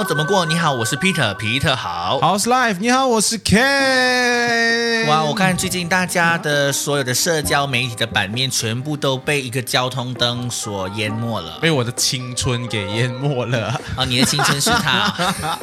活怎么过？你好，我是 Peter，皮特好。好是 Life，你好，我是 Ken。哇，我看最近大家的所有的社交媒体的版面全部都被一个交通灯所淹没了。被我的青春给淹没了。哦，你的青春是他。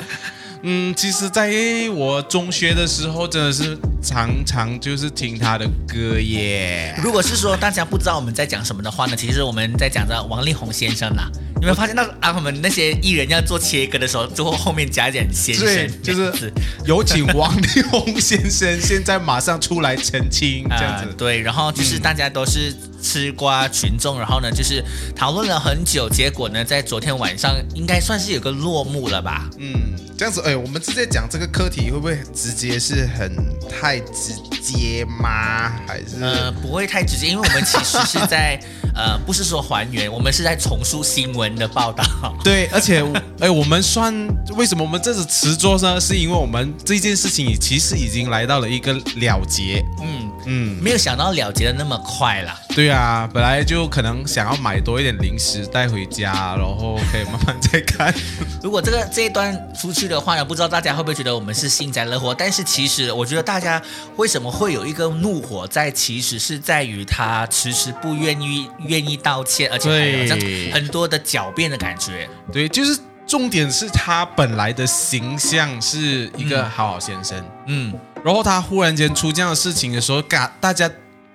嗯，其实在我中学的时候，真的是常常就是听他的歌耶。如果是说大家不知道我们在讲什么的话呢，其实我们在讲着王力宏先生啦。有没有发现那啊？我们那些艺人要做切割的时候，最后后面加一点先生，就是有请王力宏先生现在马上出来澄清 这样子。对，然后就是大家都是吃瓜群众，然后呢就是讨论了很久，结果呢在昨天晚上应该算是有个落幕了吧？嗯，这样子，哎，我们直接讲这个课题会不会直接是很太直接吗？还是呃不会太直接，因为我们其实是在 呃不是说还原，我们是在重述新闻。的报道对，而且哎，我们算为什么我们这次迟做呢？是因为我们这件事情其实已经来到了一个了结。嗯嗯，没有想到了结的那么快啦。对啊，本来就可能想要买多一点零食带回家，然后可以慢慢再看。如果这个这一段出去的话呢，不知道大家会不会觉得我们是幸灾乐祸？但是其实我觉得大家为什么会有一个怒火在，其实是在于他迟迟不愿意愿意道歉，而且还有很多的狡辩的感觉。对，就是重点是他本来的形象是一个好好先生，嗯，然后他忽然间出这样的事情的时候，感大家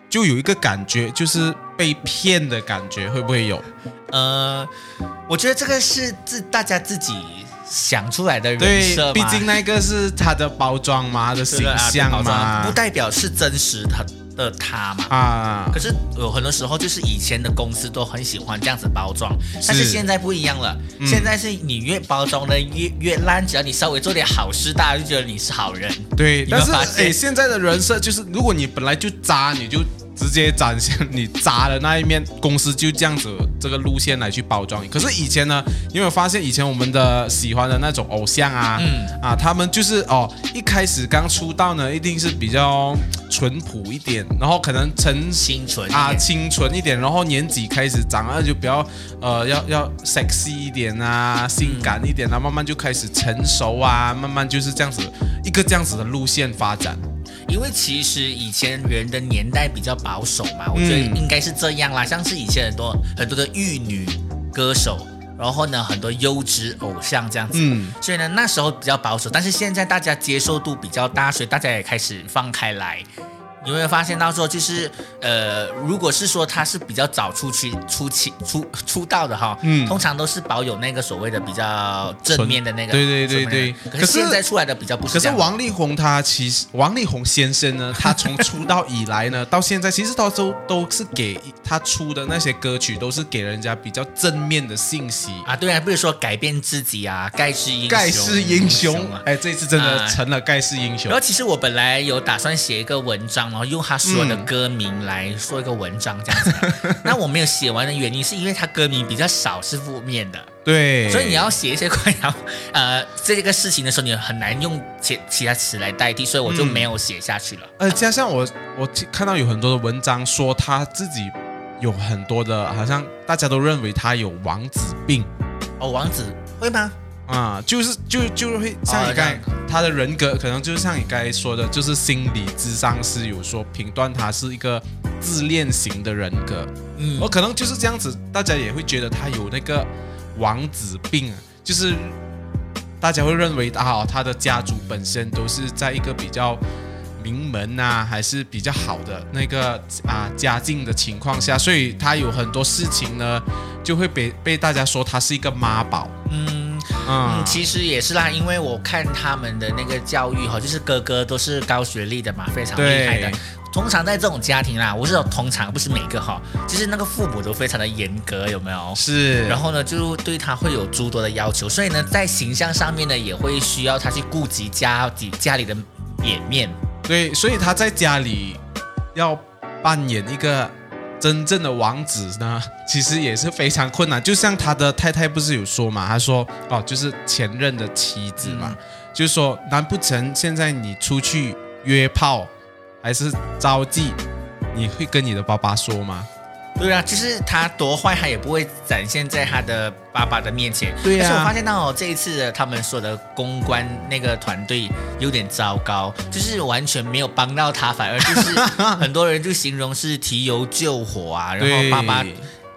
就有一个感觉，就是被骗的感觉，会不会有？呃，我觉得这个是自大家自己想出来的人设毕竟那个是他的包装嘛，他的 形象嘛，不代表是真实的。的他嘛啊，可是有很多时候就是以前的公司都很喜欢这样子包装，但是现在不一样了，现在是你越包装的越越烂，只要你稍微做点好事，大家就觉得你是好人。对，但是哎，现在的人设就是，如果你本来就渣，你就。直接展现你渣的那一面，公司就这样子这个路线来去包装你。可是以前呢，有没有发现以前我们的喜欢的那种偶像啊，啊，他们就是哦，一开始刚出道呢，一定是比较淳朴一点，然后可能成清纯啊，清纯一点，然后年纪开始长了，就比较呃，要要 sexy 一点啊，性感一点啊，慢慢就开始成熟啊，慢慢就是这样子一个这样子的路线发展。因为其实以前人的年代比较保守嘛，我觉得应该是这样啦。像是以前很多很多的玉女歌手，然后呢很多优质偶像这样子，所以呢那时候比较保守。但是现在大家接受度比较大，所以大家也开始放开来。你会发现到说，就是呃，如果是说他是比较早出去出起出出道的哈，嗯，通常都是保有那个所谓的比较正面的那个，对对对对。可是现在出来的比较不是。可是王力宏他其实王力宏先生呢，他从出道以来呢，到现在其实他都都是给他出的那些歌曲都是给人家比较正面的信息啊。对啊，比如说改变自己啊，盖世英雄，盖世英雄，哎，这次真的成了盖世英雄。然后其实我本来有打算写一个文章。然后用他所有的歌名来说一个文章这样子，那我没有写完的原因是因为他歌名比较少是负面的，对，所以你要写一些关于呃这个事情的时候，你很难用其其他词来代替，所以我就没有写下去了。呃，加上我我看到有很多的文章说他自己有很多的，好像大家都认为他有王子病。哦，王子会吗？啊，就是就就会像你刚才他的人格，可能就是像你刚才说的，就是心理智商是有说评断他是一个自恋型的人格，嗯，我可能就是这样子，大家也会觉得他有那个王子病，就是大家会认为啊，他的家族本身都是在一个比较名门呐，还是比较好的那个啊家境的情况下，所以他有很多事情呢，就会被被大家说他是一个妈宝，嗯。嗯，其实也是啦，因为我看他们的那个教育哈，就是哥哥都是高学历的嘛，非常厉害的。通常在这种家庭啦，我是说通常不是每个哈，就是那个父母都非常的严格，有没有？是。然后呢，就对他会有诸多的要求，所以呢，在形象上面呢，也会需要他去顾及家里家里的脸面。对，所以他在家里要扮演一个。真正的王子呢，其实也是非常困难。就像他的太太不是有说嘛，他说哦，就是前任的妻子嘛，就是说，难不成现在你出去约炮还是招妓，你会跟你的爸爸说吗？对啊，就是他多坏，他也不会展现在他的爸爸的面前。对啊。而且我发现到这一次的他们说的公关那个团队有点糟糕，就是完全没有帮到他，反而就是很多人就形容是提油救火啊。然后爸爸，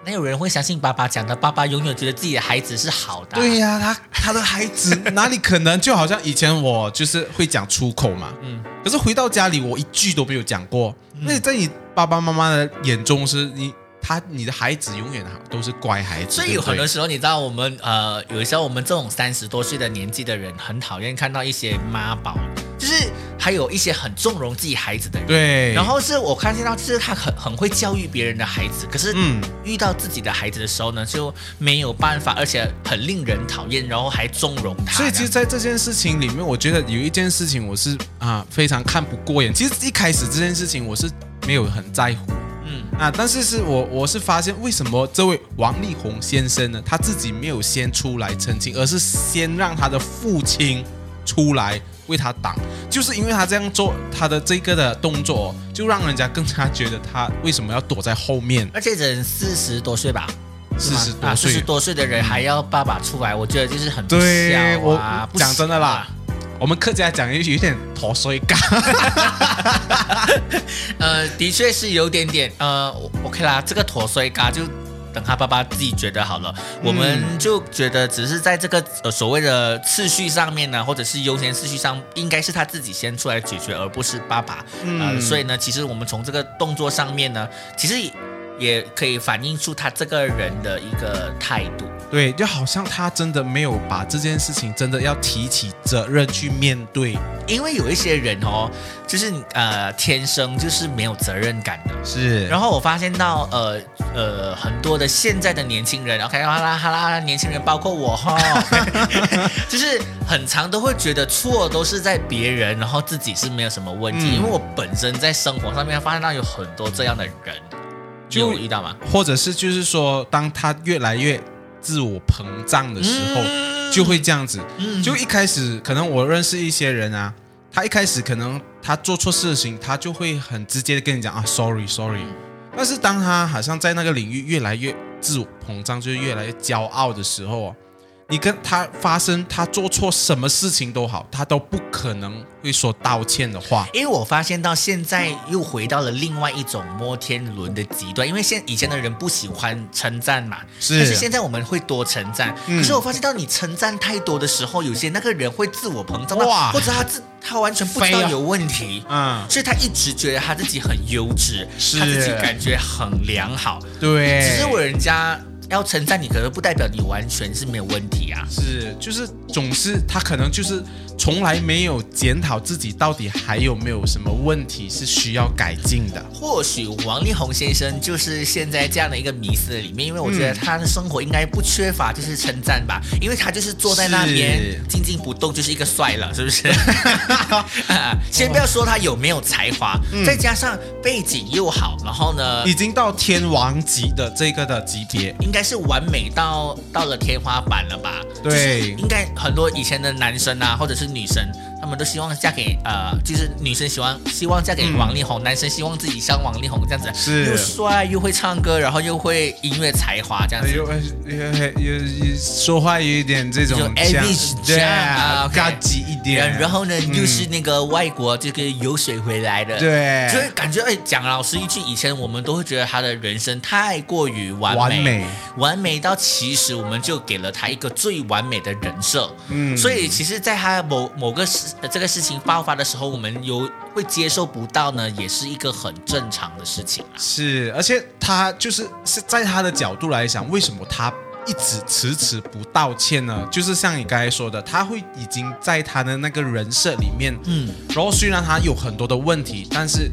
没有人会相信爸爸讲的，爸爸永远觉得自己的孩子是好的。对呀，他他的孩子哪里可能？就好像以前我就是会讲出口嘛，嗯，可是回到家里我一句都没有讲过。那在你爸爸妈妈的眼中是你。他，你的孩子永远好都是乖孩子，所以有很多时候，你知道我们呃，有时候我们这种三十多岁的年纪的人，很讨厌看到一些妈宝，就是还有一些很纵容自己孩子的人。对。然后是我看见到，就是他很很会教育别人的孩子，可是嗯，遇到自己的孩子的时候呢，就没有办法，而且很令人讨厌，然后还纵容他。所以其实，在这件事情里面，我觉得有一件事情我是啊非常看不过眼。其实一开始这件事情我是没有很在乎。嗯啊，但是是我我是发现为什么这位王力宏先生呢，他自己没有先出来澄清，而是先让他的父亲出来为他挡，就是因为他这样做，他的这个的动作就让人家更加觉得他为什么要躲在后面。而且人四十多岁吧，四十多岁，四十多岁的人还要爸爸出来，我觉得就是很对我讲真的啦。我们客家讲有有点脱水感，呃，的确是有点点，呃，OK 啦，这个脱水感就等他爸爸自己觉得好了，我们就觉得只是在这个呃所谓的次序上面呢，或者是优先次序上，应该是他自己先出来解决，而不是爸爸，呃，所以呢，其实我们从这个动作上面呢，其实。也可以反映出他这个人的一个态度，对，就好像他真的没有把这件事情真的要提起责任去面对，因为有一些人哦，就是呃天生就是没有责任感的，是。然后我发现到呃呃很多的现在的年轻人，OK，哈啦哈啦，年轻人包括我哈，就是很长都会觉得错都是在别人，然后自己是没有什么问题，因为我本身在生活上面发现到有很多这样的人。就遇到吗？或者是就是说，当他越来越自我膨胀的时候，就会这样子。就一开始可能我认识一些人啊，他一开始可能他做错事情，他就会很直接的跟你讲啊，sorry sorry。但是当他好像在那个领域越来越自我膨胀，就是越来越骄傲的时候。你跟他发生他做错什么事情都好，他都不可能会说道歉的话。因为我发现到现在又回到了另外一种摩天轮的极端，因为现以前的人不喜欢称赞嘛，是。但是现在我们会多称赞。可是我发现到你称赞太多的时候，有些那个人会自我膨胀，哇，或者他自他完全不知道有问题，嗯，所以他一直觉得他自己很优质，他自己感觉很良好，对。只是我人家。要称赞你，可能不代表你完全是没有问题啊。是，就是总是他可能就是从来没有检讨自己到底还有没有什么问题是需要改进的。或许王力宏先生就是现在这样的一个迷思里面，因为我觉得他的生活应该不缺乏就是称赞吧，因为他就是坐在那边静静不动就是一个帅了，是不是？先不要说他有没有才华，再加上背景又好，然后呢，已经到天王级的这个的级别，应。应该是完美到到了天花板了吧？对，应该很多以前的男生啊，或者是女生。他们都希望嫁给呃，就是女生喜欢希望嫁给王力宏，男生希望自己像王力宏这样子，是。又帅又会唱歌，然后又会音乐才华这样子，又又又说话有一点这种这样啊，高级一点。然后呢，又是那个外国这个游水回来的，对，所以感觉哎，讲老实一句，以前我们都会觉得他的人生太过于完美，完美到其实我们就给了他一个最完美的人设，嗯，所以其实，在他某某个时。这个事情爆发的时候，我们有会接受不到呢，也是一个很正常的事情是，而且他就是是在他的角度来讲，为什么他一直迟迟不道歉呢？就是像你刚才说的，他会已经在他的那个人设里面，嗯，然后虽然他有很多的问题，但是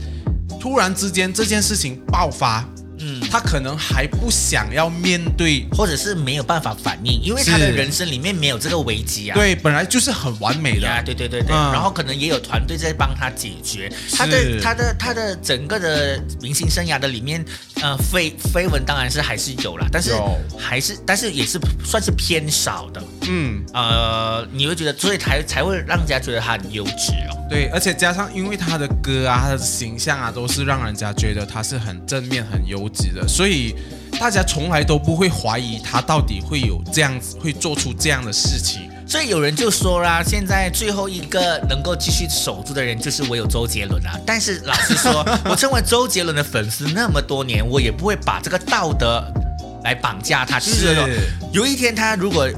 突然之间这件事情爆发。嗯，他可能还不想要面对，或者是没有办法反应，因为他的人生里面没有这个危机啊。对，本来就是很完美的。对对对对。然后可能也有团队在帮他解决他的他的他的整个的明星生涯的里面。呃，绯绯闻当然是还是有啦，但是还是但是也是算是偏少的。嗯，呃，你会觉得，所以才才会让人家觉得他很优质哦。对，而且加上因为他的歌啊，他的形象啊，都是让人家觉得他是很正面、很优质的，所以大家从来都不会怀疑他到底会有这样子，会做出这样的事情。所以有人就说啦，现在最后一个能够继续守住的人就是我有周杰伦啊。但是老实说，我成为周杰伦的粉丝那么多年，我也不会把这个道德来绑架他。就是说有一天他如果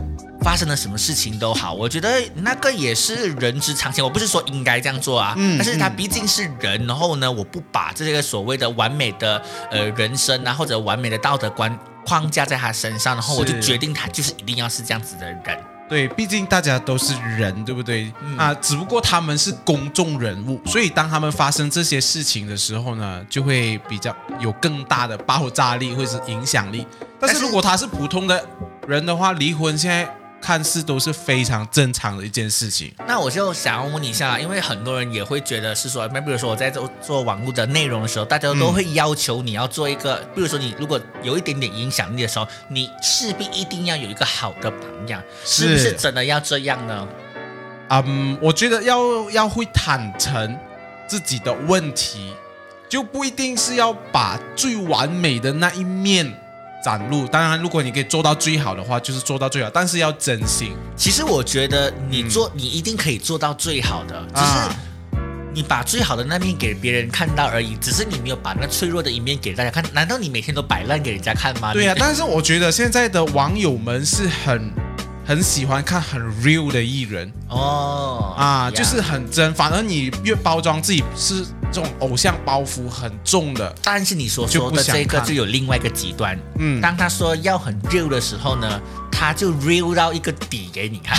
发生了什么事情都好，我觉得那个也是人之常情。我不是说应该这样做啊，嗯但是他毕竟是人，然后呢，我不把这个所谓的完美的呃人生啊，或者完美的道德观框架在他身上，然后我就决定他就是一定要是这样子的人。对，毕竟大家都是人，对不对？啊，只不过他们是公众人物，所以当他们发生这些事情的时候呢，就会比较有更大的爆炸力或者是影响力。但是如果他是普通的人的话，离婚现在看似都是非常正常的一件事情。那我就想要问你一下，因为很多人也会觉得是说，那比如说我在做做网络的内容的时候，大家都会要求你要做一个，比如说你如果有一点点影响力的时候，你势必一定要有一个好的榜样，是不是是真的要这样呢？嗯，我觉得要要会坦诚自己的问题，就不一定是要把最完美的那一面展露。当然，如果你可以做到最好的话，就是做到最好，但是要真心。其实我觉得你做，你一定可以做到最好的，只是啊你把最好的那面给别人看到而已，只是你没有把那脆弱的一面给大家看。难道你每天都摆烂给人家看吗？对呀、你但是我觉得现在的网友们是很 很喜欢看很 real 的艺人哦啊，呀就是很真。反而你越包装自己是这种偶像包袱很重的，但是你所说的这个就有另外一个极端，嗯。当他说要很 real 的时候呢，他就 real 到一个底给你看，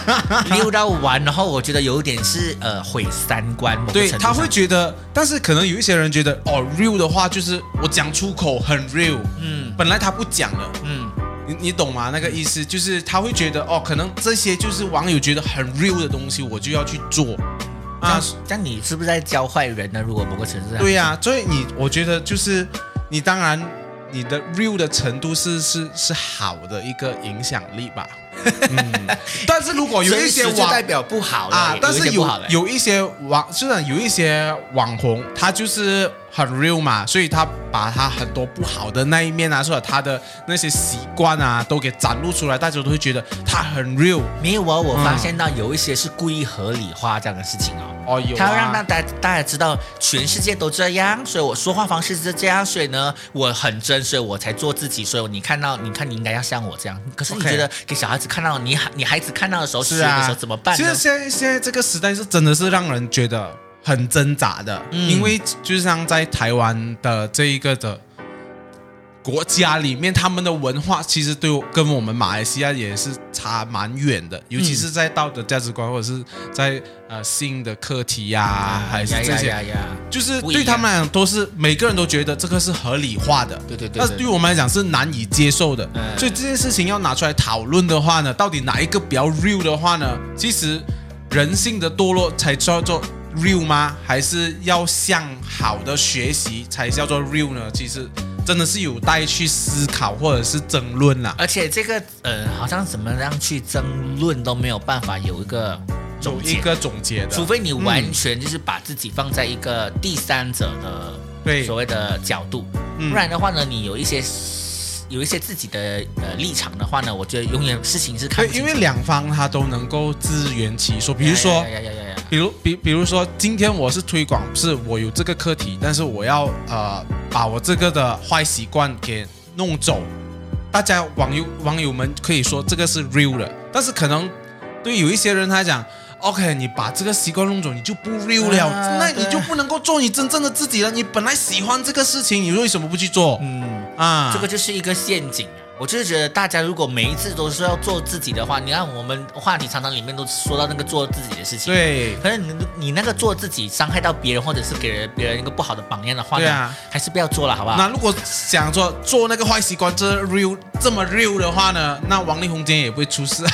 real 到完，然后我觉得有一点是呃毁三观，对他会觉得，但是可能有一些人觉得哦，real 的话就是我讲出口很 real，嗯。本来他不讲了，嗯，你你懂吗？那个意思？就是他会觉得哦，可能这些就是网友觉得很 real 的东西，我就要去做啊。啊，，这样你是不是在教坏人呢？如果某个城市，对呀、所以你我觉得就是你当然你的 real 的程度是是是好的一个影响力吧，嗯，但是如果有一些网代表不好的啊，但是有有一些网，虽然有一些网红，他就是很 real 嘛，所以他把他很多不好的那一面啊，或者他的那些习惯啊，都给展露出来，大家都会觉得他很 real。没有啊，我嗯发现到有一些是故意合理化这样的事情哦。哦，有他要让大啊，大大家知道全世界都这样，所以我说话方式是这样，所以呢我很真，所以我才做自己。所以你看到，你看你应该要像我这样。可是你觉得给小孩子看到，你孩你孩子看到的时候，是啊的时候怎么办呢其实？现在现在这个时代是真的是让人觉得很挣扎的，嗯。因为就像在台湾的这一个的国家里面，他们的文化其实对跟我们马来西亚也是差蛮远的，尤其是在道德价值观或者是在呃性的课题呀、还是呀这些，呀！就是对他们来讲都是每个人都觉得这个是合理化的。对对对但是对于我们来讲是难以接受的，嗯。所以这件事情要拿出来讨论的话呢，到底哪一个比较 real 的话呢？其实人性的堕落才叫做 real 吗？还是要向好的学习才叫做 real 呢？其实真的是有待去思考或者是争论啦。而且这个呃，好像怎么样去争论都没有办法有一个有总结，一个总结的，除非你完全就是把自己放在一个第三者的对所谓的角度，嗯不然的话呢，你有一些有一些自己的呃立场的话呢，我觉得永远事情是看对，因为两方他都能够自圆其说，比如说。比如，比比如说，今天我是推广，是我有这个课题，但是我要呃把我这个的坏习惯给弄走。大家网友网友们可以说这个是 real 的，但是可能对有一些人他讲，OK，你把这个习惯弄走，你就不 real 了，啊那你就不能够做你真正的自己了。你本来喜欢这个事情，你为什么不去做？嗯，啊，这个就是一个陷阱啊。我就是觉得，大家如果每一次都是要做自己的话，你看我们话题常常里面都说到那个做自己的事情，。对可是你你那个做自己伤害到别人，或者是给人别人一个不好的榜样的话呢，对啊还是不要做了，好不好？那如果想说做那个坏习惯，这 real 这么 real 的话呢，那王力宏今天也不会出事。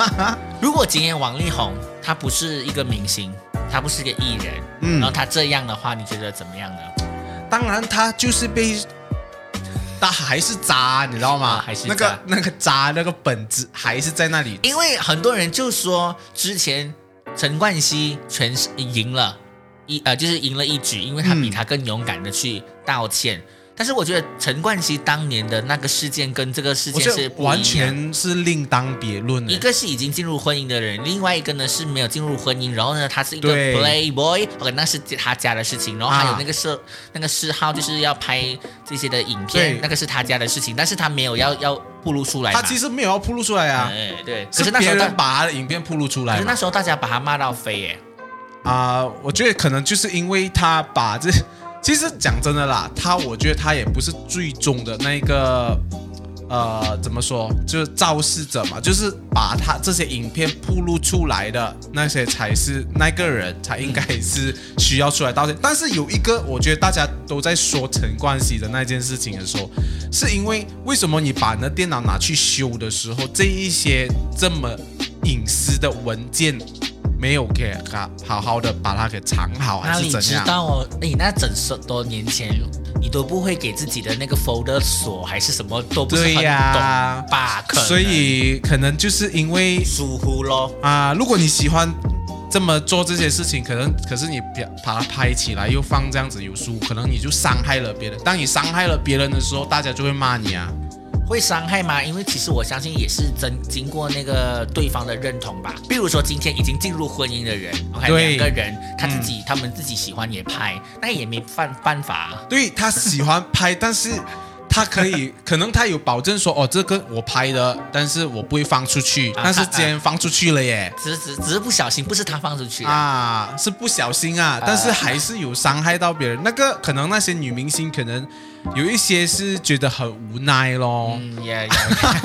如果今天王力宏他不是一个明星，他不是一个艺人，嗯然后他这样的话，你觉得怎么样呢？当然，他就是被他还是渣，你知道吗？还是那个那个渣那个本质还是在那里。因为很多人就说之前陈冠希全是赢了一呃，就是赢了一局，因为他比他更勇敢的去道歉。但是我觉得陈冠希当年的那个事件跟这个事件是完全是另当别论。一个是已经进入婚姻的人，另外一个呢是没有进入婚姻，然后呢他是一个 playboy，OK，那是他家的事情。然后还有那个嗜那个嗜好就是要拍这些的影片，那个是他家的事情，但是他没有要要暴露出来。他其实没有要暴露出来啊，对，可是那时候他把他的影片暴露出来。可是那时候大家把他骂到飞耶。啊，我觉得可能就是因为他把这。其实讲真的啦，他我觉得他也不是最终的那个，呃，怎么说，就是肇事者嘛，就是把他这些影片铺露出来的那些才是那个人才应该是需要出来道歉。但是有一个，我觉得大家都在说陈冠希的那件事情的时候，是因为为什么你把那电脑拿去修的时候，这一些这么隐私的文件？没有给他好好的把它给藏好，还是怎样？你知道哦？你那整十多年前，你都不会给自己的那个 folder 锁，还是什么都不是很懂吧？所以可能就是因为疏忽咯啊！如果你喜欢这么做这些事情，可能可是你把它拍起来又放这样子有疏，可能你就伤害了别人。当你伤害了别人的时候，大家就会骂你啊。会伤害吗？因为其实我相信也是真经过那个对方的认同吧。比如说今天已经进入婚姻的人，OK，两个人他自己他们自己喜欢也拍，那也没办办法。对他喜欢拍，但是。他可以，可能他有保证说，哦，这个我拍的，但是我不会放出去。但是既然放出去了耶，只只只是不小心，不是他放出去啊，是不小心啊，但是还是有伤害到别人。那个可能那些女明星可能有一些是觉得很无奈咯。嗯呀呀，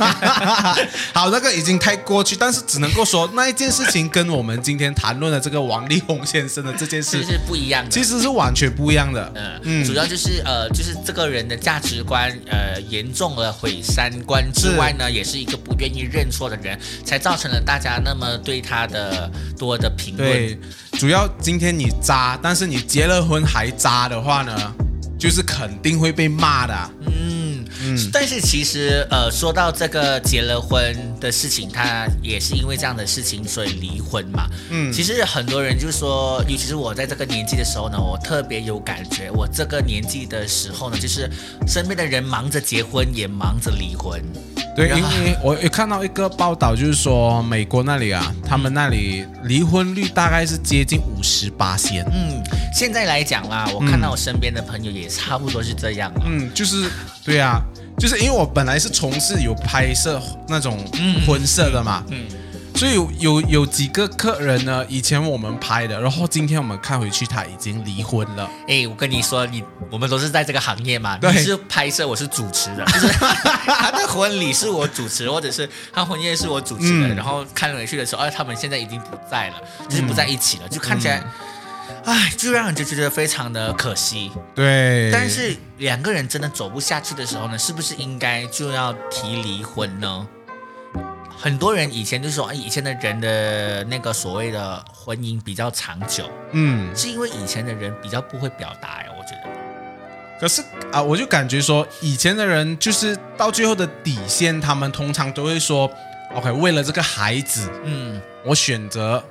好，那个已经太过去，但是只能够说那一件事情跟我们今天谈论的这个王力宏先生的这件事是不一样的，其实是完全不一样的。嗯嗯，主要就是呃，就是这个人的价值观。呃，严重了毁三观之外呢，也是一个不愿意认错的人，才造成了大家那么对他的多的评论。对，主要今天你渣，但是你结了婚还渣的话呢，就是肯定会被骂的。嗯，但是其实呃，说到这个结了婚的事情，他也是因为这样的事情所以离婚嘛。嗯，其实很多人就说，尤其是我在这个年纪的时候呢，我特别有感觉。我这个年纪的时候呢，就是身边的人忙着结婚，也忙着离婚。对，因为我有看到一个报道，就是说美国那里啊，他们那里离婚率大概是接近五十八仙。嗯，现在来讲啦，我看到我身边的朋友也差不多是这样。嗯，就是，对啊，就是因为我本来是从事有拍摄那种婚摄的嘛。嗯。所以有有有几个客人呢？以前我们拍的，然后今天我们看回去，他已经离婚了。哎，我跟你说，你我们都是在这个行业嘛。你是拍摄，我是主持的，就是他的婚礼是我主持，或者是他婚宴是我主持的。然后看回去的时候，哎，他们现在已经不在了，就是不在一起了，就看起来，哎，就让人就觉得非常的可惜。对。但是两个人真的走不下去的时候呢，是不是应该就要提离婚呢？很多人以前就说，以前的人的那个所谓的婚姻比较长久，嗯，是因为以前的人比较不会表达呀，我觉得。可是啊，我就感觉说，以前的人就是到最后的底线，他们通常都会说，OK，为了这个孩子，嗯，我选择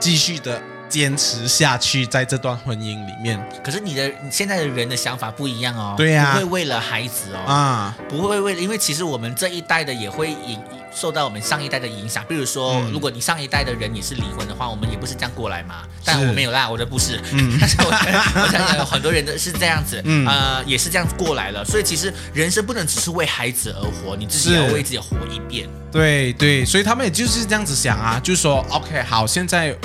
继续的。坚持下去，在这段婚姻里面。可是你的你现在的人的想法不一样哦。对呀，不会为了孩子哦。啊，不会为了，因为其实我们这一代的也会影受到我们上一代的影响。比如说，如果你上一代的人也是离婚的话，我们也不是这样过来嘛。但我没有啦，我的不是。嗯。但是我 我想想，有很多人的是这样子，呃，也是这样子过来了。所以其实人生不能只是为孩子而活，你自己要为自己活一遍。对对，所以他们也就是这样子想啊，就是说，OK，好，现在。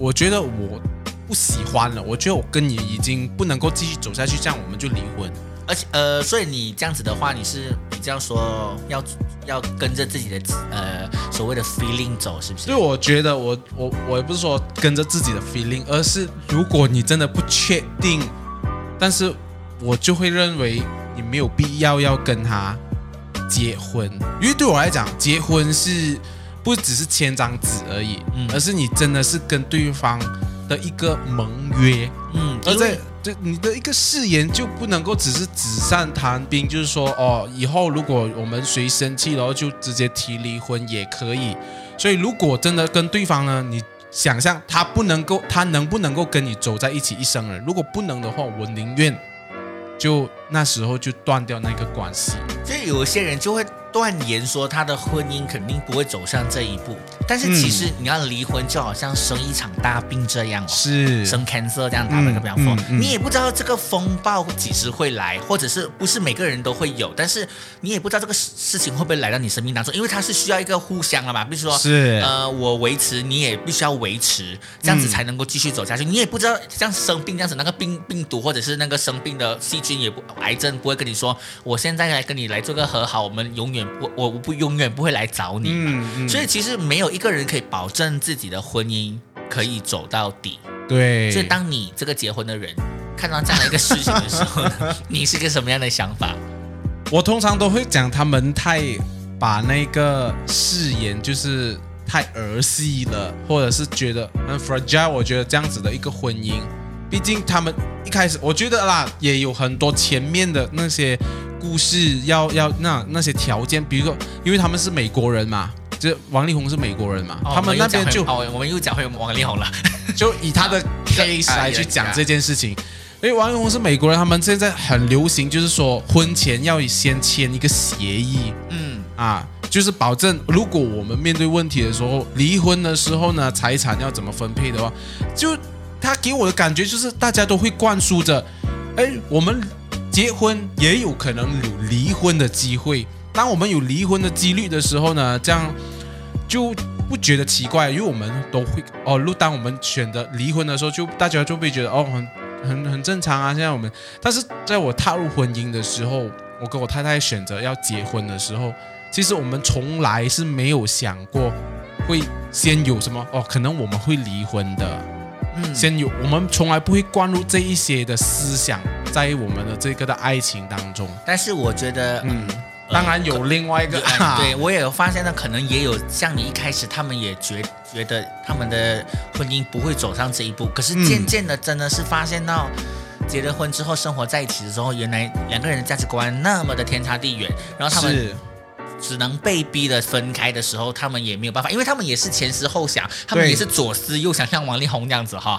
我觉得我不喜欢了，我觉得我跟你已经不能够继续走下去，这样我们就离婚。而且呃，所以你这样子的话，你是比较说要要跟着自己的呃所谓的 feeling 走，是不是？所以我觉得我我我也不是说跟着自己的 feeling，而是如果你真的不确定，但是我就会认为你没有必要要跟他结婚，因为对我来讲，结婚是。不只是签张纸而已，嗯而是你真的是跟对方的一个盟约，嗯，而在就你的一个誓言就不能够只是纸上谈兵，就是说哦，以后如果我们谁生气然后就直接提离婚也可以。所以如果真的跟对方呢，你想象他不能够，他能不能够跟你走在一起一生人？如果不能的话，我宁愿就那时候就断掉那个关系。就有些人就会。断言说他的婚姻肯定不会走向这一步，但是其实你要离婚就好像生一场大病这样哦，是。生 cancer 这样打个比方说，你也不知道这个风暴几时会来，或者是不是每个人都会有，但是你也不知道这个事情会不会来到你生命当中，因为它是需要一个互相的嘛，比如说是。呃我维持，你也必须要维持，这样子才能够继续走下去。你也不知道像生病这样子，那个病病毒或者是那个生病的细菌也不癌症不会跟你说，我现在来跟你来做个和好，我们永远我我不。永远不会来找你嘛，所以其实没有一个人可以保证自己的婚姻可以走到底。对，所以当你这个结婚的人看到这样的一个事情的时候，你是个什么样的想法？我通常都会讲他们太把那个誓言就是太儿戏了，或者是觉得很 fragile。我觉得这样子的一个婚姻，毕竟他们一开始我觉得啦，也有很多前面的那些。故事要要那那些条件，比如说，因为他们是美国人嘛，就王力宏是美国人嘛，他们那边就哦，我们又讲回王力宏了，就以他的 case 来去讲这件事情。因为王力宏是美国人，他们现在很流行，就是说婚前要先签一个协议，嗯啊，就是保证如果我们面对问题的时候，离婚的时候呢，财产要怎么分配的话，就他给我的感觉就是大家都会灌输着，哎，我们。结婚也有可能有离婚的机会。当我们有离婚的几率的时候呢，这样就不觉得奇怪，因为我们都会哦。如当我们选择离婚的时候，就大家就会觉得哦，很很很正常啊。现在我们，但是在我踏入婚姻的时候，我跟我太太选择要结婚的时候，其实我们从来是没有想过会先有什么哦，可能我们会离婚的。嗯先有，我们从来不会灌入这一些的思想在我们的这个的爱情当中。但是我觉得，嗯，当然有另外一个，对我也有发现呢，可能也有像你一开始，他们也觉觉得他们的婚姻不会走上这一步。可是渐渐的，真的是发现到结了婚之后，生活在一起的时候，原来两个人的价值观那么的天差地远，然后他们。只能被逼的分开的时候，他们也没有办法，因为他们也是前思后想，他们也是左思右想，像王力宏这样子哈，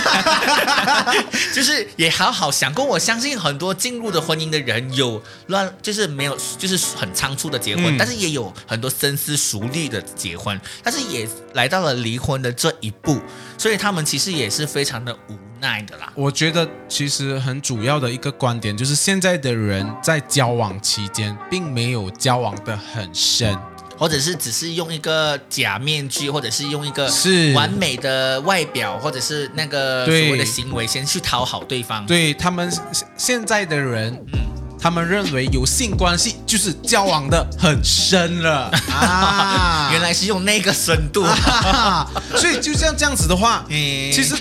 就是也好好想过。我相信很多进入的婚姻的人有乱，就是没有，就是很仓促的结婚，但是也有很多深思熟虑的结婚，但是也来到了离婚的这一步，所以他们其实也是非常的无。奈的啦，我觉得其实很主要的一个观点就是，现在的人在交往期间并没有交往的很深，或者是只是用一个假面具，或者是用一个是。完美的外表，或者是那个所谓的行为，先去讨好对方。对他们现在的人，嗯，他们认为有性关系就是交往的很深了。啊，原来是用那个深度，所以就像这样子的话，其实。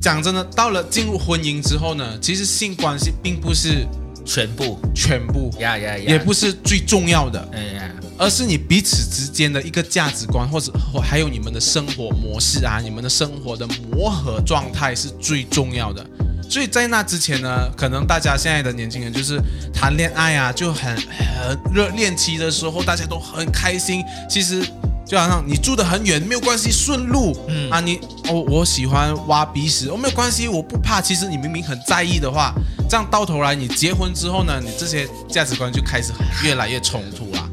讲真的，到了进入婚姻之后呢，其实性关系并不是全部，全部呀呀呀，也不是最重要的，哎呀，而是你彼此之间的一个价值观，或者或还有你们的生活模式啊，你们的生活的磨合状态是最重要的。所以在那之前呢，可能大家现在的年轻人就是谈恋爱啊，就很很热恋期的时候，大家都很开心。其实。就好像你住的很远没有关系，顺路，嗯啊，你哦，我喜欢挖鼻屎，哦，没有关系，我不怕。其实你明明很在意的话，这样到头来你结婚之后呢，你这些价值观就开始越来越冲突了。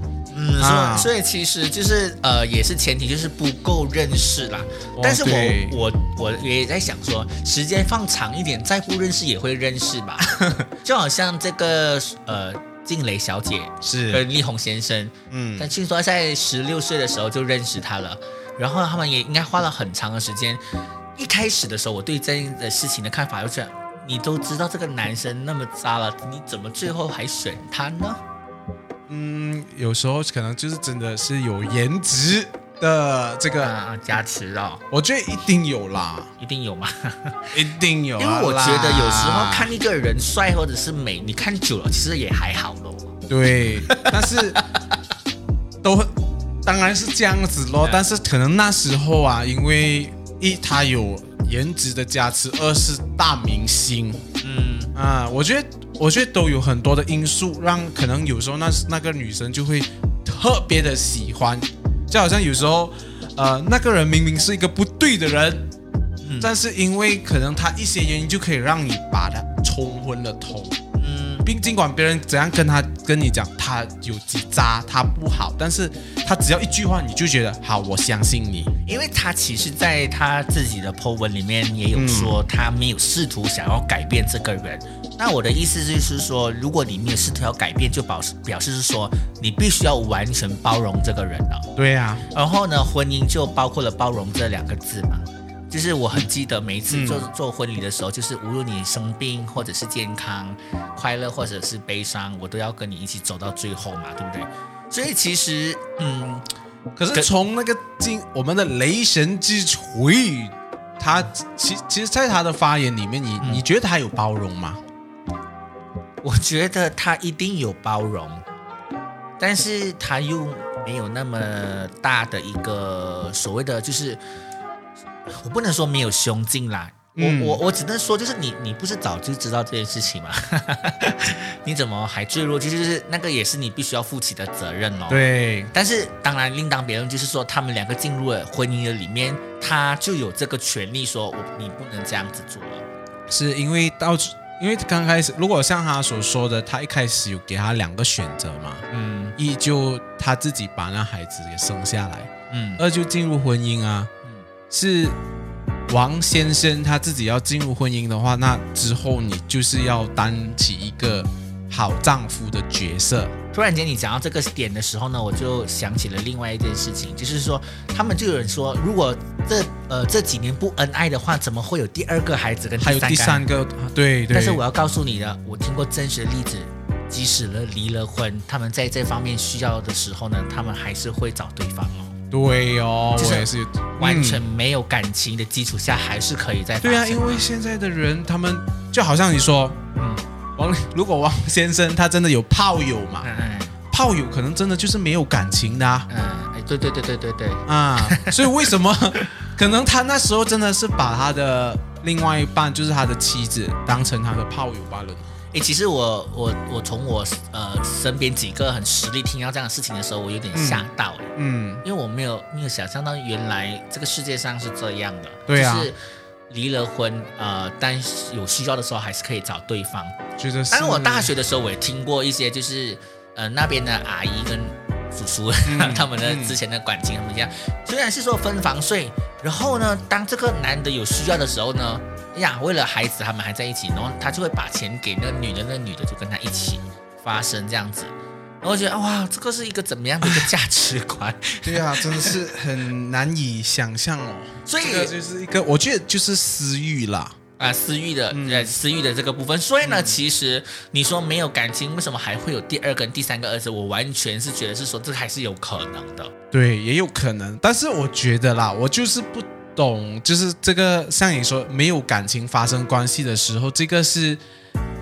嗯，所所以其实就是呃，也是前提就是不够认识啦。但是我我我也在想说，时间放长一点，再不认识也会认识吧。就好像这个呃。静蕾小姐是跟力宏先生，嗯，但听说在十六岁的时候就认识他了，然后他们也应该花了很长的时间。一开始的时候，我对这件的事情的看法就是：你都知道这个男生那么渣了，你怎么最后还选他呢？嗯，有时候可能就是真的是有颜值。的这个加持哦，我觉得一定有啦，一定有吗？一定有，因为我觉得有时候看一个人帅或者是美，你看久了其实也还好咯。对，但是都当然是这样子咯。但是可能那时候啊，因为一他有颜值的加持，二是大明星。嗯啊，我觉得我觉得都有很多的因素，让可能有时候那那个女生就会特别的喜欢，就好像有时候呃那个人明明是一个不对的人，但是因为可能他一些原因就可以让你把他冲昏了头。嗯并尽管别人怎样跟他跟你讲，他有几渣，他不好，但是他只要一句话，你就觉得好，我相信你。因为他其实在他自己的 po 文里面也有说，他没有试图想要改变这个人。那我的意思就是说，如果你没有试图要改变，就表示表示是说，你必须要完全包容这个人了。对呀。然后呢，婚姻就包括了包容这两个字嘛。就是我很记得每一次做做婚礼的时候，就是无论你生病或者是健康、快乐或者是悲伤，我都要跟你一起走到最后嘛，对不对？所以其实，嗯，可是从那个金我们的雷神之锤，他其其实，在他的发言里面，你你觉得他有包容吗？我觉得他一定有包容，但是他又没有那么大的一个所谓的就是。我不能说没有胸襟啦，我我我只能说，就是你你不是早就知道这件事情吗？你怎么还坠落？就是那个也是你必须要负起的责任哦。对，但是当然另当别论，就是说他们两个进入了婚姻的里面，他就有这个权利说，我你不能这样子做了。是因为到因为刚开始，如果像他所说的，他一开始有给他两个选择嘛，嗯，一就他自己把那孩子给生下来，嗯，二就进入婚姻啊。嗯是王先生他自己要进入婚姻的话，那之后你就是要担起一个好丈夫的角色。突然间你讲到这个点的时候呢，我就想起了另外一件事情，就是说他们就有人说，如果这呃这几年不恩爱的话，怎么会有第二个孩子跟还有第三个？对对。但是我要告诉你的，我听过真实的例子，即使了离了婚，他们在这方面需要的时候呢，他们还是会找对方哦。对哦，就是完全没有感情的基础下，还是可以在对啊，因为现在的人，他们就好像你说，嗯，王如果王先生他真的有炮友嘛，炮友可能真的就是没有感情的，嗯，哎，对对对对对对。啊，所以为什么可能他那时候真的是把他的另外一半，就是他的妻子，当成他的炮友罢了。哎，其实我我我从我呃身边几个很实力听到这样的事情的时候，我有点吓到嗯，因为我没有没有想象到原来这个世界上是这样的，对啊，就是离了婚呃，但有需要的时候还是可以找对方。觉得，当然我大学的时候我也听过一些，就是呃那边的阿姨跟叔叔 他们的之前的感情他们这样，虽然是说分房睡，然后呢，当这个男的有需要的时候呢。呀，为了孩子，他们还在一起，然后他就会把钱给那女的，那女的就跟他一起发生这样子。然后我觉得哇，这个是一个怎么样的一个价值观？对啊，真的是很难以想象哦。所以这个就是一个，我觉得就是私欲啦啊，私欲的呃，私欲的这个部分。所以呢，其实你说没有感情，为什么还会有第二个、第三个儿子？我完全是觉得是说这还是有可能的。对，也有可能。但是我觉得啦，我就是不。懂，就是这个，像你说没有感情发生关系的时候，这个是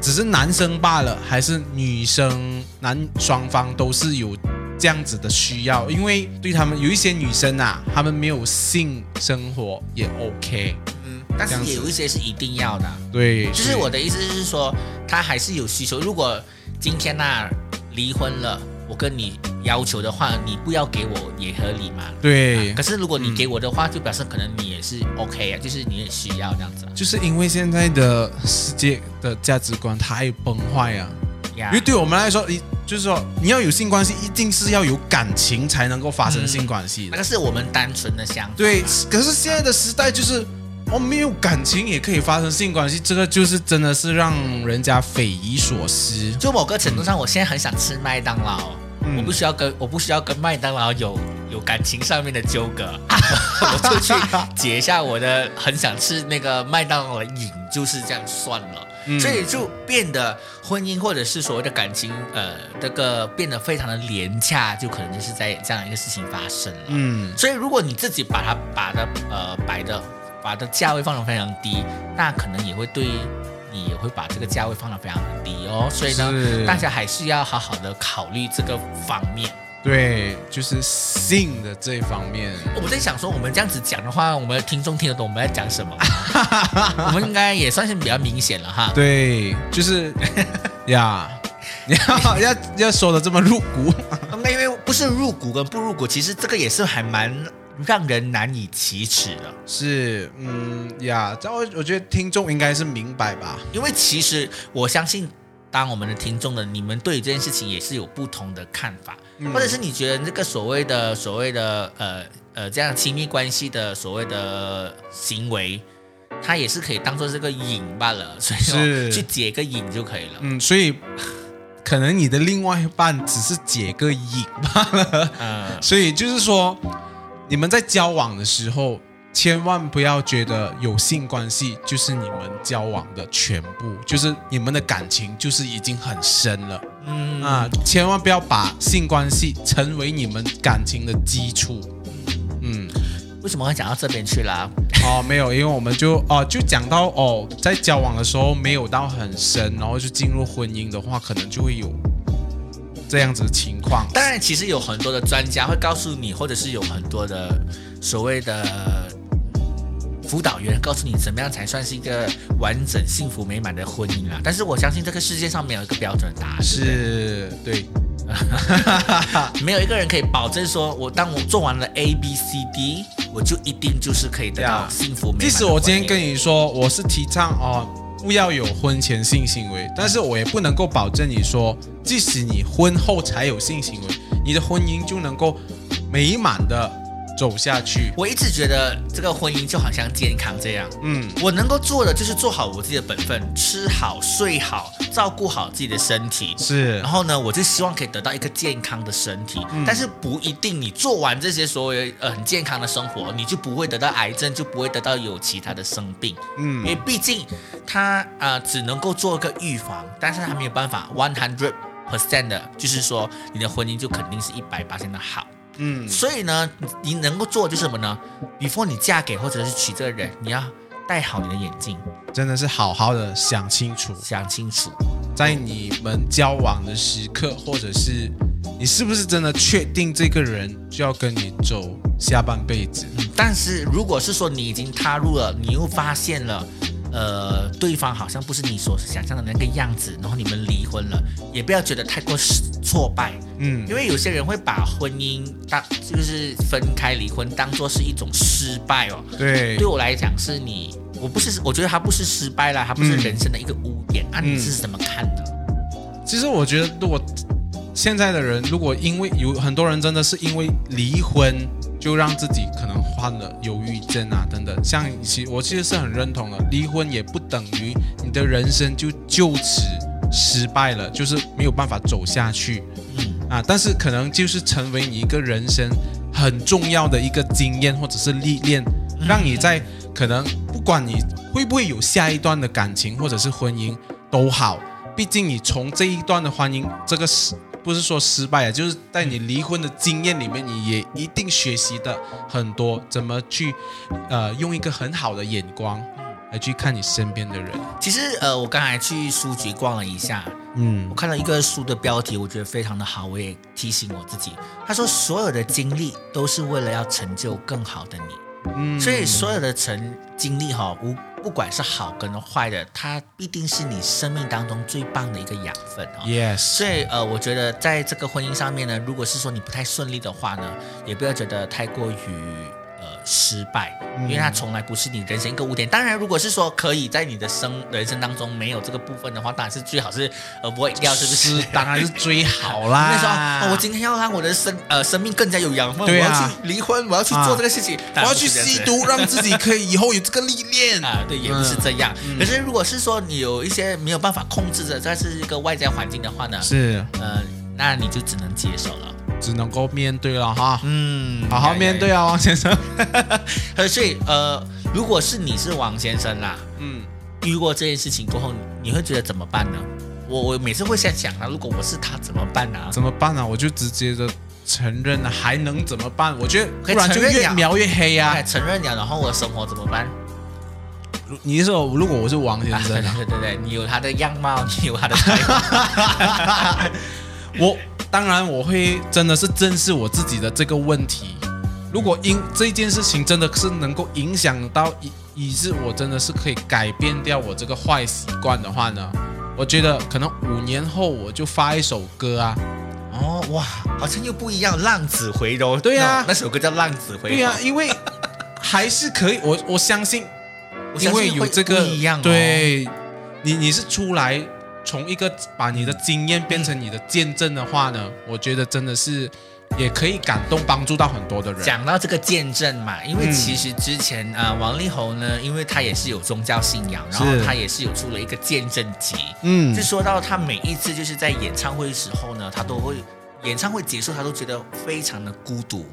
只是男生罢了，还是女生男双方都是有这样子的需要？因为对他们有一些女生啊，他们没有性生活也 OK，嗯，但是也有一些是一定要的。对，就是我的意思是说，他还是有需求。如果今天啊离婚了。我跟你要求的话，你不要给我也合理嘛。对。可是如果你给我的话，就表示可能你也是 OK 啊，就是你也需要这样子。就是因为现在的世界的价值观太崩坏啊。因为对我们来说，你就是说你要有性关系，一定是要有感情才能够发生性关系。那个是我们单纯的想法。对。可是现在的时代就是，哦，没有感情也可以发生性关系，这个就是真的是让人家匪夷所思。就某个程度上，我现在很想吃麦当劳。我不需要跟我不需要跟麦当劳有有感情上面的纠葛，我就去解一下我的很想吃那个麦当劳的瘾，就是这样算了。所以就变得婚姻或者是所谓的感情，呃，这个变得非常的廉价，就可能就是在这样一个事情发生了。嗯，所以如果你自己把它把它呃摆的把的价位放得非常低，那可能也会对。你也会把这个价位放得非常的低哦，所以呢，大家还是要好好的考虑这个方面。对，就是性的这一方面。我在想说，我们这样子讲的话，我们的听众听得懂我们在讲什么？我们应该也算是比较明显了哈。对，就是 呀，要 要要说的这么入骨。那因为不是入股跟不入股，其实这个也是还蛮让人难以启齿的。是，嗯呀，这我我觉得听众应该是明白吧？因为其实我相信。当我们的听众的，你们对这件事情也是有不同的看法，或者是你觉得这个所谓的所谓的呃呃这样亲密关系的所谓的行为，它也是可以当做这个瘾罢了，所以说去解个瘾就可以了。嗯，所以可能你的另外一半只是解个瘾罢了。嗯，所以就是说你们在交往的时候。千万不要觉得有性关系就是你们交往的全部，就是你们的感情就是已经很深了。嗯啊，千万不要把性关系成为你们感情的基础。嗯，为什么会讲到这边去啦？哦，没有，因为我们就哦就讲到哦，在交往的时候没有到很深，然后就进入婚姻的话，可能就会有这样子的情况。当然，其实有很多的专家会告诉你，或者是有很多的所谓的。辅导员告诉你怎么样才算是一个完整、幸福、美满的婚姻啊！但是我相信这个世界上没有一个标准答案，是对，没有一个人可以保证说，我当我做完了 A、B、C、D，我就一定就是可以得到幸福美满。即使我今天跟你说我是提倡哦，不要有婚前性行为，但是我也不能够保证你说，即使你婚后才有性行为，你的婚姻就能够美满的。走下去，我一直觉得这个婚姻就好像健康这样，嗯，我能够做的就是做好我自己的本分，吃好睡好，照顾好自己的身体，是。然后呢，我就希望可以得到一个健康的身体，但是不一定你做完这些所谓呃很健康的生活，你就不会得到癌症，就不会得到有其他的生病，嗯，因为毕竟它啊只能够做个预防，但是它没有办法 one hundred percent 的，就是说你的婚姻就肯定是一百八千的好。嗯，所以呢，你能够做就是什么呢？before 你嫁给或者是娶这个人，你要戴好你的眼镜，真的是好好的想清楚，想清楚，在你们交往的时刻，或者是你是不是真的确定这个人就要跟你走下半辈子？但是如果是说你已经踏入了，你又发现了。呃，对方好像不是你所想象的那个样子，然后你们离婚了，也不要觉得太过挫败，嗯，因为有些人会把婚姻当就是分开离婚当做是一种失败哦。对，对我来讲是你，我不是，我觉得它不是失败了，它不是人生的一个污点啊，你是怎么看的？其实我觉得，如果现在的人，如果因为有很多人真的是因为离婚。就让自己可能患了忧郁症啊，等等。像其我其实是很认同的，离婚也不等于你的人生就就此失败了，就是没有办法走下去。嗯啊，但是可能就是成为你一个人生很重要的一个经验或者是历练，让你在可能不管你会不会有下一段的感情或者是婚姻都好，毕竟你从这一段的婚姻这个是。不是说失败啊，就是在你离婚的经验里面，你也一定学习的很多，怎么去呃用一个很好的眼光来去看你身边的人。其实呃，我刚才去书局逛了一下，嗯，我看到一个书的标题，我觉得非常的好，我也提醒我自己，他说所有的经历都是为了要成就更好的你。嗯，所以所有的成经历哈，无不管是好跟坏的，它必定是你生命当中最棒的一个养分啊。Yes。所以呃，我觉得在这个婚姻上面呢，如果是说你不太顺利的话呢，也不要觉得太过于。失败，因为它从来不是你人生一个污点。当然，如果是说可以在你的生人生当中没有这个部分的话，当然是最好是呃不会掉，是不是？当然是最好啦。那时候，我今天要让我的生呃生命更加有养分，我要去离婚，我要去做这个事情，我要去吸毒，让自己可以以后有这个历练 啊。对，也不是这样。可是如果是说你有一些没有办法控制的，这是一个外在环境的话呢？是，呃，那你就只能接受了。只能够面对了哈，嗯，好好面对啊，王先生。所以呃，如果是你是王先生啦，嗯，遇过这件事情过后，你会觉得怎么办呢？我我每次会在想啊，如果我是他怎么办呢？怎么办呢？我就直接的承认了，还能怎么办？我觉得不然就越描越黑呀。承认了，然后我的生活怎么办？你是说，如果我是王先生，对对对，你有他的样貌，你有他的才华，我。当然我会真的是正视我自己的这个问题。如果因这件事情真的是能够影响到以以致我真的是可以改变掉我这个坏习惯的话呢，我觉得可能五年后我就发一首歌啊。哦哇，好像又不一样，浪子回头。对呀，那首歌叫《浪子回头》。对呀，因为还是可以，我我相信，因为有这个一样。对，你你是出来从一个把你的经验变成你的见证的话呢，我觉得真的是。也可以感动帮助到很多的人。讲到这个见证嘛，因为其实之前啊，王力宏呢，因为他也是有宗教信仰，然后他也是有出了一个见证集。嗯，就说到他每一次就是在演唱会的时候呢，他都会演唱会结束，他都觉得非常的孤独。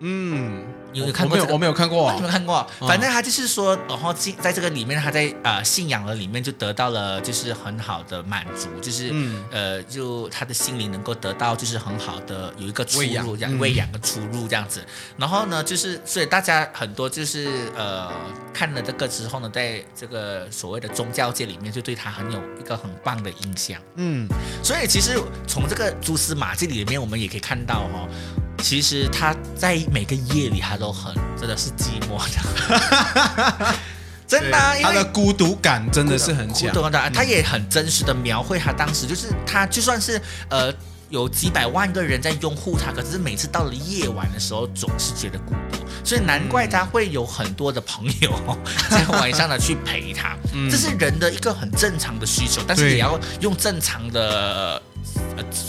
嗯，有有看过？我没有看过，没有看过。反正他就是说，然后进在这个里面，他在呃信仰的里面就得到了就是很好的满足，就是呃就他的心灵能够得到就是很好的有一个出入，这样喂养的出入这样子。然后呢，就是所以大家很多就是呃看了这个之后呢，在这个所谓的宗教界里面，就对他很有一个很棒的印象。嗯，所以其实从这个蛛丝马迹里面，我们也可以看到哈。其实他在每个夜里，他都很真的是寂寞的，真的，他的孤独感真的是很强。的，他也很真实的描绘他当时，就是他就算是呃有几百万个人在拥护他，可是每次到了夜晚的时候，总是觉得孤独，所以难怪他会有很多的朋友 在晚上呢去陪他。这是人的一个很正常的需求，但是也要用正常的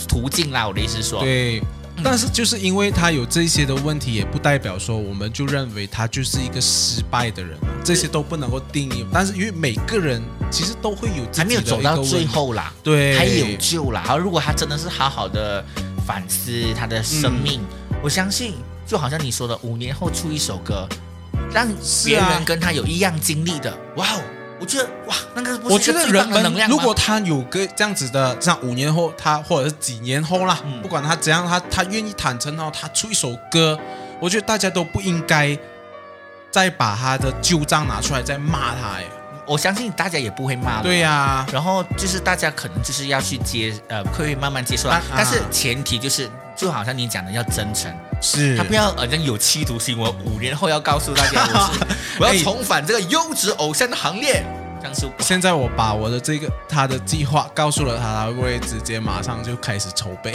途径啦。我的意思是说，对。但是就是因为他有这些的问题，也不代表说我们就认为他就是一个失败的人这些都不能够定义。但是因为每个人其实都会有还没有走到最后啦，对，还有救啦。好，如果他真的是好好的反思他的生命，我相信就好像你说的，五年后出一首歌，让别人跟他有一样经历的，哇哦！我觉得哇，那个我觉得人们如果他有个这样子的，像五年后他或者是几年后啦，不管他怎样，他他愿意坦诚哦，他出一首歌，我觉得大家都不应该再把他的旧账拿出来再骂他哎。我相信大家也不会骂。对呀，然后就是大家可能就是要去接呃，会慢慢接受，但是前提就是就好像你讲的要真诚，是。他不要好像有企图心，我五年后要告诉大家我是 我要重返这个优质偶像的行列。现在我把我的这个他的计划告诉了他，他会不会直接马上就开始筹备？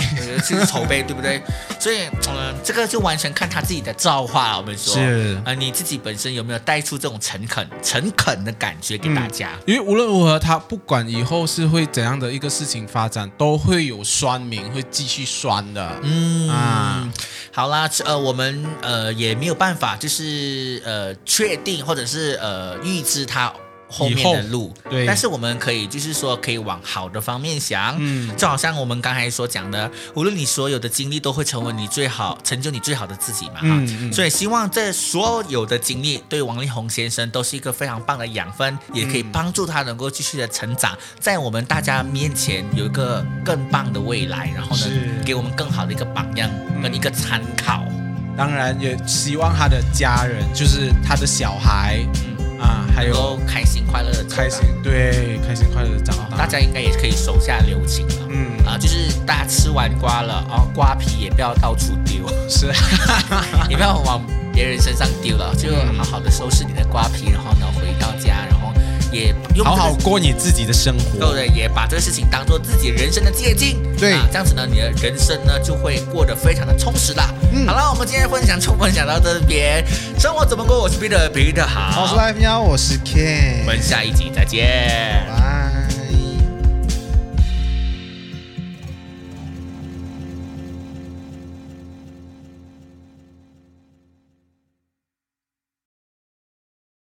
就是筹备，对不对？所以，嗯，这个就完全看他自己的造化了。我们说，是啊，你自己本身有没有带出这种诚恳、诚恳的感觉给大家？因为无论如何，他不管以后是会怎样的一个事情发展，都会有酸民会继续酸的。嗯啊，好啦，呃，我们呃也没有办法，就是呃确定或者是呃预知他。后面的路，对，但是我们可以就是说，可以往好的方面想，嗯，就好像我们刚才所讲的，无论你所有的经历都会成为你最好成就你最好的自己嘛，嗯，所以希望这所有的经历对王力宏先生都是一个非常棒的养分，也可以帮助他能够继续的成长，在我们大家面前有一个更棒的未来，然后呢，给我们更好的一个榜样跟一个参考。当然也希望他的家人，就是他的小孩。啊，还有开心快乐的开心，对，开心快乐的长大，大家应该也可以手下留情了。嗯，啊，就是大家吃完瓜了，然后瓜皮也不要到处丢，是，也不要往别人身上丢了，就好好的收拾你的瓜皮，然后呢回到家，然后。也好好过你自己的生活，对不对？也把这个事情当做自己人生的借鉴，对，这样子呢，你的人生呢就会过得非常的充实啦。嗯，好了，我们今天分享就分享到这边，生活怎么过？我是 Peter，Peter 好，我是 Life 喵，我是 Ken，我们下一集再见。